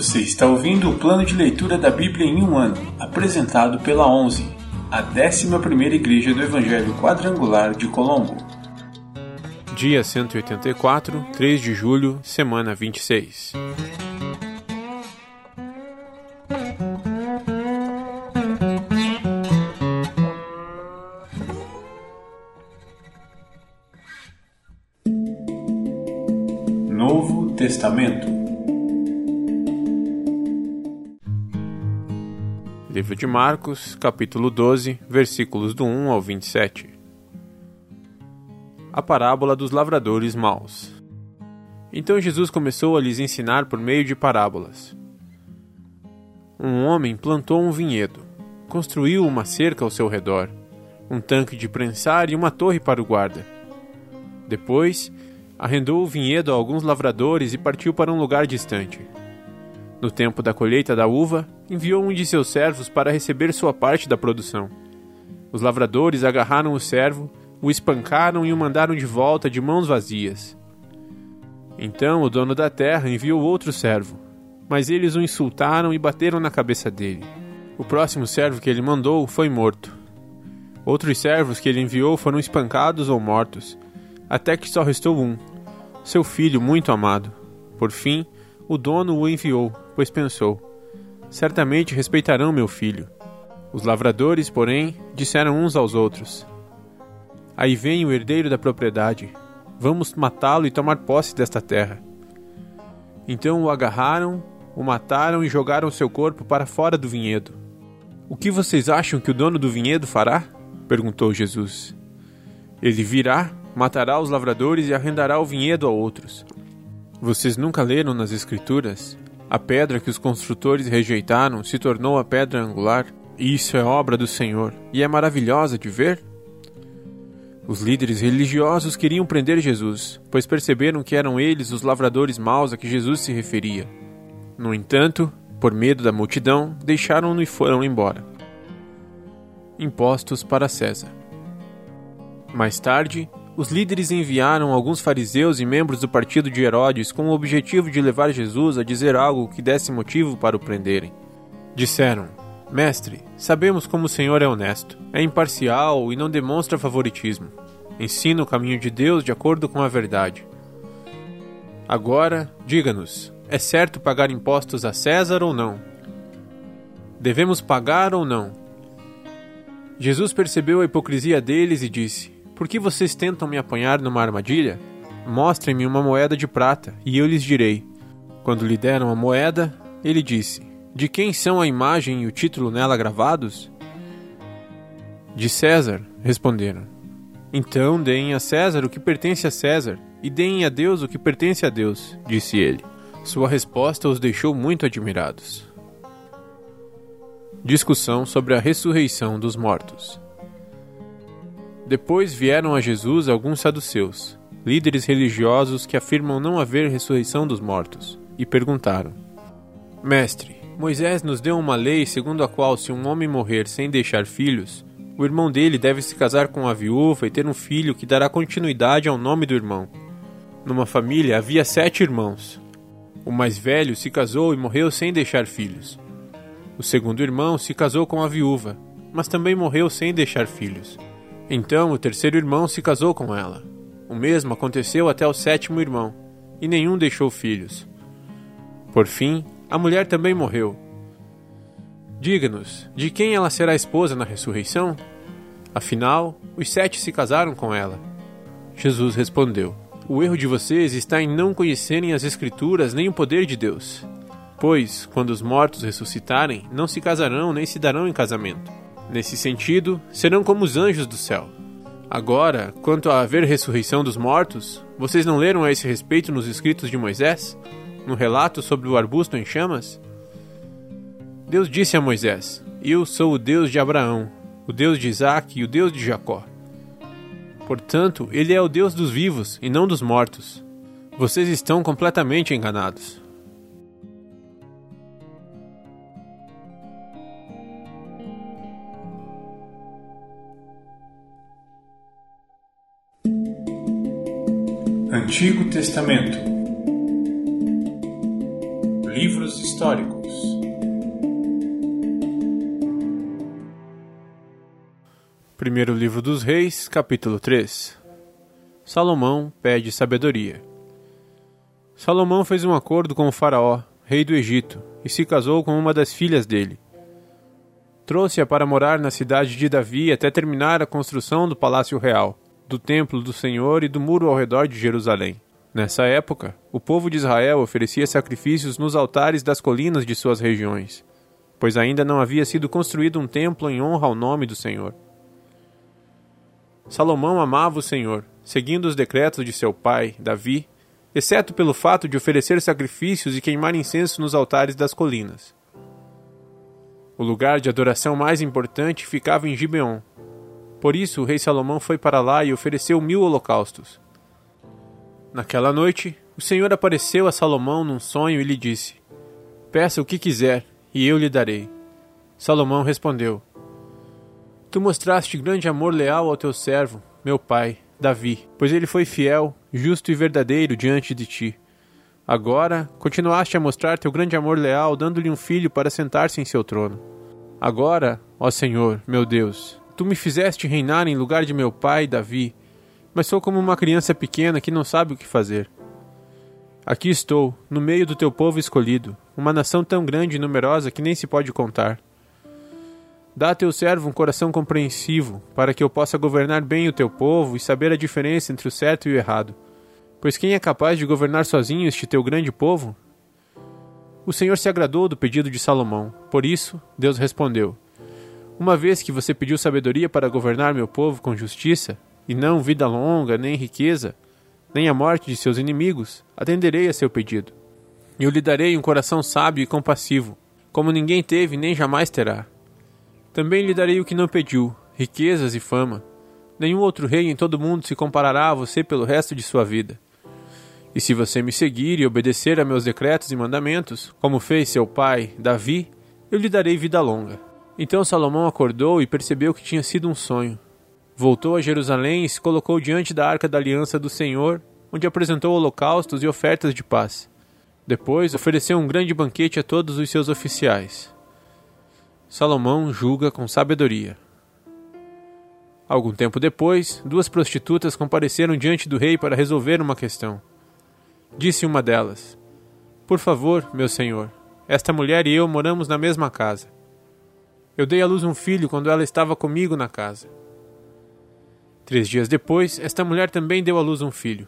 Você está ouvindo o plano de leitura da Bíblia em um ano, apresentado pela 11, a 11ª Igreja do Evangelho Quadrangular de Colombo. Dia 184, 3 de julho, semana 26. Novo Testamento Livro de Marcos, capítulo 12, versículos do 1 ao 27. A parábola dos lavradores maus. Então Jesus começou a lhes ensinar por meio de parábolas. Um homem plantou um vinhedo, construiu uma cerca ao seu redor, um tanque de prensar e uma torre para o guarda. Depois, arrendou o vinhedo a alguns lavradores e partiu para um lugar distante. No tempo da colheita da uva, enviou um de seus servos para receber sua parte da produção. Os lavradores agarraram o servo, o espancaram e o mandaram de volta de mãos vazias. Então o dono da terra enviou outro servo, mas eles o insultaram e bateram na cabeça dele. O próximo servo que ele mandou foi morto. Outros servos que ele enviou foram espancados ou mortos, até que só restou um, seu filho muito amado. Por fim, o dono o enviou, pois pensou: Certamente respeitarão meu filho. Os lavradores, porém, disseram uns aos outros: Aí vem o herdeiro da propriedade. Vamos matá-lo e tomar posse desta terra. Então o agarraram, o mataram e jogaram seu corpo para fora do vinhedo. O que vocês acham que o dono do vinhedo fará? perguntou Jesus. Ele virá matará os lavradores e arrendará o vinhedo a outros. Vocês nunca leram nas Escrituras? A pedra que os construtores rejeitaram se tornou a pedra angular, e isso é obra do Senhor, e é maravilhosa de ver? Os líderes religiosos queriam prender Jesus, pois perceberam que eram eles os lavradores maus a que Jesus se referia. No entanto, por medo da multidão, deixaram-no e foram embora. Impostos para César. Mais tarde, os líderes enviaram alguns fariseus e membros do partido de Herodes com o objetivo de levar Jesus a dizer algo que desse motivo para o prenderem. Disseram: Mestre, sabemos como o Senhor é honesto, é imparcial e não demonstra favoritismo. Ensina o caminho de Deus de acordo com a verdade. Agora, diga-nos: é certo pagar impostos a César ou não? Devemos pagar ou não? Jesus percebeu a hipocrisia deles e disse: por que vocês tentam me apanhar numa armadilha? Mostrem-me uma moeda de prata, e eu lhes direi. Quando lhe deram a moeda, ele disse: De quem são a imagem e o título nela gravados? De César, responderam. Então deem a César o que pertence a César, e deem a Deus o que pertence a Deus, disse ele. Sua resposta os deixou muito admirados. Discussão sobre a ressurreição dos mortos. Depois vieram a Jesus alguns saduceus, líderes religiosos que afirmam não haver ressurreição dos mortos, e perguntaram: Mestre, Moisés nos deu uma lei segundo a qual, se um homem morrer sem deixar filhos, o irmão dele deve se casar com a viúva e ter um filho que dará continuidade ao nome do irmão. Numa família havia sete irmãos. O mais velho se casou e morreu sem deixar filhos. O segundo irmão se casou com a viúva, mas também morreu sem deixar filhos. Então o terceiro irmão se casou com ela. O mesmo aconteceu até o sétimo irmão, e nenhum deixou filhos. Por fim, a mulher também morreu. Diga-nos, de quem ela será esposa na ressurreição? Afinal, os sete se casaram com ela. Jesus respondeu: O erro de vocês está em não conhecerem as Escrituras nem o poder de Deus. Pois, quando os mortos ressuscitarem, não se casarão nem se darão em casamento Nesse sentido, serão como os anjos do céu. Agora, quanto a haver ressurreição dos mortos, vocês não leram a esse respeito nos escritos de Moisés? No relato sobre o arbusto em chamas? Deus disse a Moisés: Eu sou o Deus de Abraão, o Deus de Isaac e o Deus de Jacó. Portanto, ele é o Deus dos vivos e não dos mortos. Vocês estão completamente enganados. Antigo Testamento Livros históricos. Primeiro livro dos Reis, capítulo 3. Salomão pede sabedoria. Salomão fez um acordo com o faraó, rei do Egito, e se casou com uma das filhas dele. Trouxe-a para morar na cidade de Davi até terminar a construção do palácio real, do templo do Senhor e do muro ao redor de Jerusalém. Nessa época, o povo de Israel oferecia sacrifícios nos altares das colinas de suas regiões, pois ainda não havia sido construído um templo em honra ao nome do Senhor. Salomão amava o Senhor, seguindo os decretos de seu pai, Davi, exceto pelo fato de oferecer sacrifícios e queimar incenso nos altares das colinas. O lugar de adoração mais importante ficava em Gibeon. Por isso o rei Salomão foi para lá e ofereceu mil holocaustos. Naquela noite, o Senhor apareceu a Salomão num sonho e lhe disse: Peça o que quiser, e eu lhe darei. Salomão respondeu: Tu mostraste grande amor leal ao teu servo, meu pai, Davi, pois ele foi fiel, justo e verdadeiro diante de ti. Agora continuaste a mostrar teu grande amor leal, dando-lhe um filho para sentar-se em seu trono. Agora, ó Senhor, meu Deus, tu me fizeste reinar em lugar de meu pai, Davi, mas sou como uma criança pequena que não sabe o que fazer. Aqui estou, no meio do teu povo escolhido, uma nação tão grande e numerosa que nem se pode contar. Dá a teu servo um coração compreensivo, para que eu possa governar bem o teu povo e saber a diferença entre o certo e o errado. Pois quem é capaz de governar sozinho este teu grande povo? O Senhor se agradou do pedido de Salomão. Por isso, Deus respondeu: Uma vez que você pediu sabedoria para governar meu povo com justiça, e não vida longa, nem riqueza, nem a morte de seus inimigos, atenderei a seu pedido. Eu lhe darei um coração sábio e compassivo, como ninguém teve nem jamais terá. Também lhe darei o que não pediu, riquezas e fama. Nenhum outro rei em todo o mundo se comparará a você pelo resto de sua vida. E se você me seguir e obedecer a meus decretos e mandamentos, como fez seu pai, Davi, eu lhe darei vida longa. Então Salomão acordou e percebeu que tinha sido um sonho. Voltou a Jerusalém e se colocou diante da arca da aliança do Senhor, onde apresentou holocaustos e ofertas de paz. Depois ofereceu um grande banquete a todos os seus oficiais. Salomão julga com sabedoria. Algum tempo depois, duas prostitutas compareceram diante do rei para resolver uma questão. Disse uma delas: Por favor, meu senhor, esta mulher e eu moramos na mesma casa. Eu dei à luz um filho quando ela estava comigo na casa. Três dias depois, esta mulher também deu à luz um filho.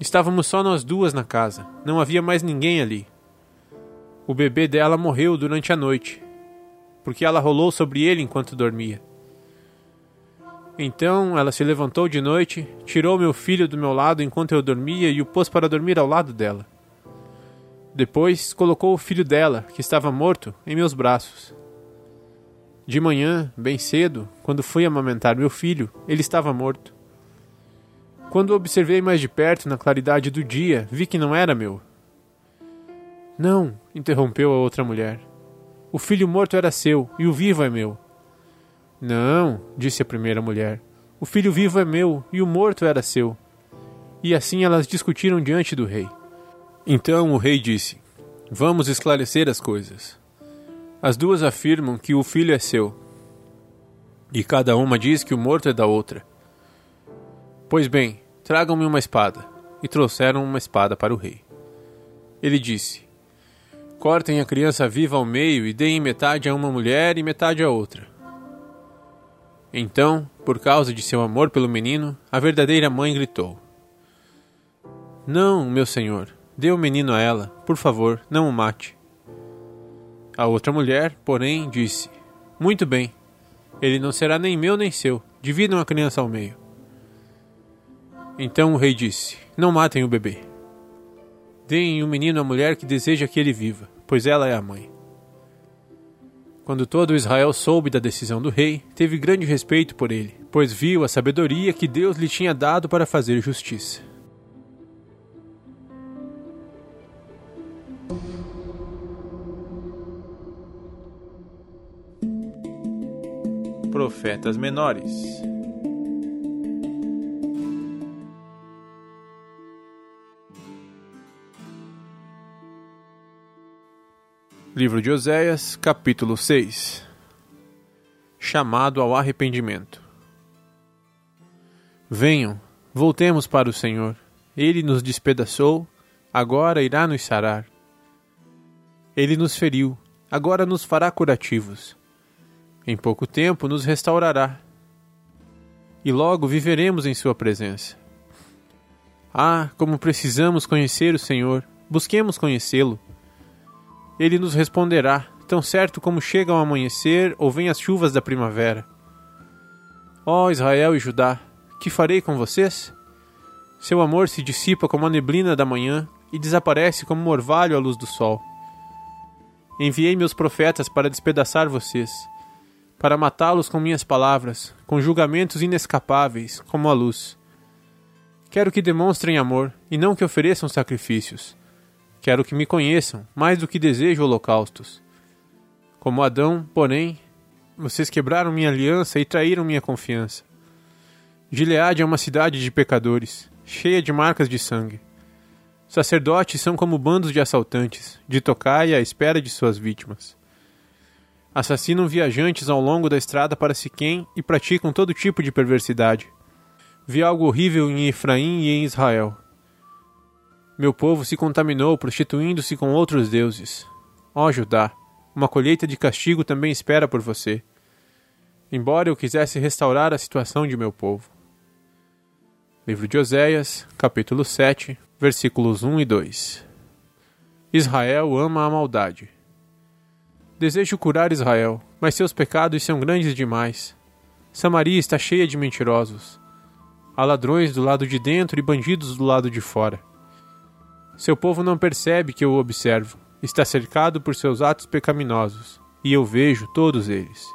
Estávamos só nós duas na casa, não havia mais ninguém ali. O bebê dela morreu durante a noite porque ela rolou sobre ele enquanto dormia. Então ela se levantou de noite, tirou meu filho do meu lado enquanto eu dormia e o pôs para dormir ao lado dela. Depois colocou o filho dela, que estava morto, em meus braços. De manhã, bem cedo, quando fui amamentar meu filho, ele estava morto. Quando observei mais de perto na claridade do dia, vi que não era meu. Não, interrompeu a outra mulher. O filho morto era seu e o vivo é meu. Não, disse a primeira mulher. O filho vivo é meu e o morto era seu. E assim elas discutiram diante do rei. Então o rei disse: Vamos esclarecer as coisas. As duas afirmam que o filho é seu, e cada uma diz que o morto é da outra. Pois bem, tragam-me uma espada. E trouxeram uma espada para o rei. Ele disse: Cortem a criança viva ao meio e deem metade a uma mulher e metade a outra. Então, por causa de seu amor pelo menino, a verdadeira mãe gritou: Não, meu senhor, dê o menino a ela, por favor, não o mate. A outra mulher, porém, disse: Muito bem, ele não será nem meu nem seu, dividam a criança ao meio. Então o rei disse: Não matem o bebê. Deem o menino à mulher que deseja que ele viva, pois ela é a mãe. Quando todo Israel soube da decisão do rei, teve grande respeito por ele, pois viu a sabedoria que Deus lhe tinha dado para fazer justiça. Profetas menores Livro de Oséias, capítulo 6 Chamado ao arrependimento. Venham, voltemos para o Senhor. Ele nos despedaçou, agora irá nos sarar. Ele nos feriu, agora nos fará curativos. Em pouco tempo nos restaurará. E logo viveremos em Sua presença. Ah, como precisamos conhecer o Senhor! Busquemos conhecê-lo. Ele nos responderá, tão certo como chega o amanhecer ou vêm as chuvas da primavera. Ó oh, Israel e Judá, que farei com vocês? Seu amor se dissipa como a neblina da manhã e desaparece como um orvalho à luz do sol. Enviei meus profetas para despedaçar vocês, para matá-los com minhas palavras, com julgamentos inescapáveis, como a luz. Quero que demonstrem amor e não que ofereçam sacrifícios. Quero que me conheçam, mais do que desejo holocaustos. Como Adão, porém, vocês quebraram minha aliança e traíram minha confiança. Gileade é uma cidade de pecadores, cheia de marcas de sangue. Sacerdotes são como bandos de assaltantes, de tocaia à espera de suas vítimas. Assassinam viajantes ao longo da estrada para Siquém e praticam todo tipo de perversidade. Vi algo horrível em Efraim e em Israel. Meu povo se contaminou prostituindo-se com outros deuses. Ó Judá, uma colheita de castigo também espera por você. Embora eu quisesse restaurar a situação de meu povo. Livro de Oséias, capítulo 7, versículos 1 e 2. Israel ama a maldade. Desejo curar Israel, mas seus pecados são grandes demais. Samaria está cheia de mentirosos. Há ladrões do lado de dentro e bandidos do lado de fora. Seu povo não percebe que eu o observo. Está cercado por seus atos pecaminosos, e eu vejo todos eles.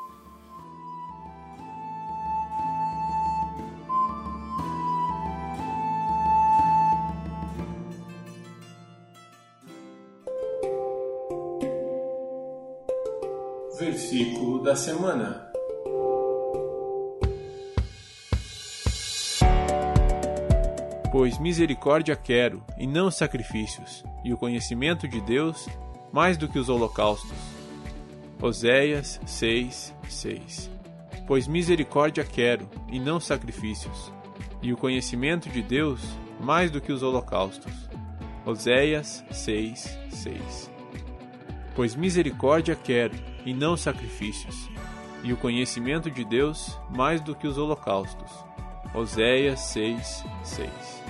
Versículo da semana. Pois misericórdia quero, e não sacrifícios, e o conhecimento de Deus mais do que os holocaustos. Oséias 6, 6 Pois misericórdia quero, e não sacrifícios, e o conhecimento de Deus mais do que os holocaustos. Oséias 6, 6 Pois misericórdia quero, e não sacrifícios, e o conhecimento de Deus mais do que os holocaustos. Oséias 6, 6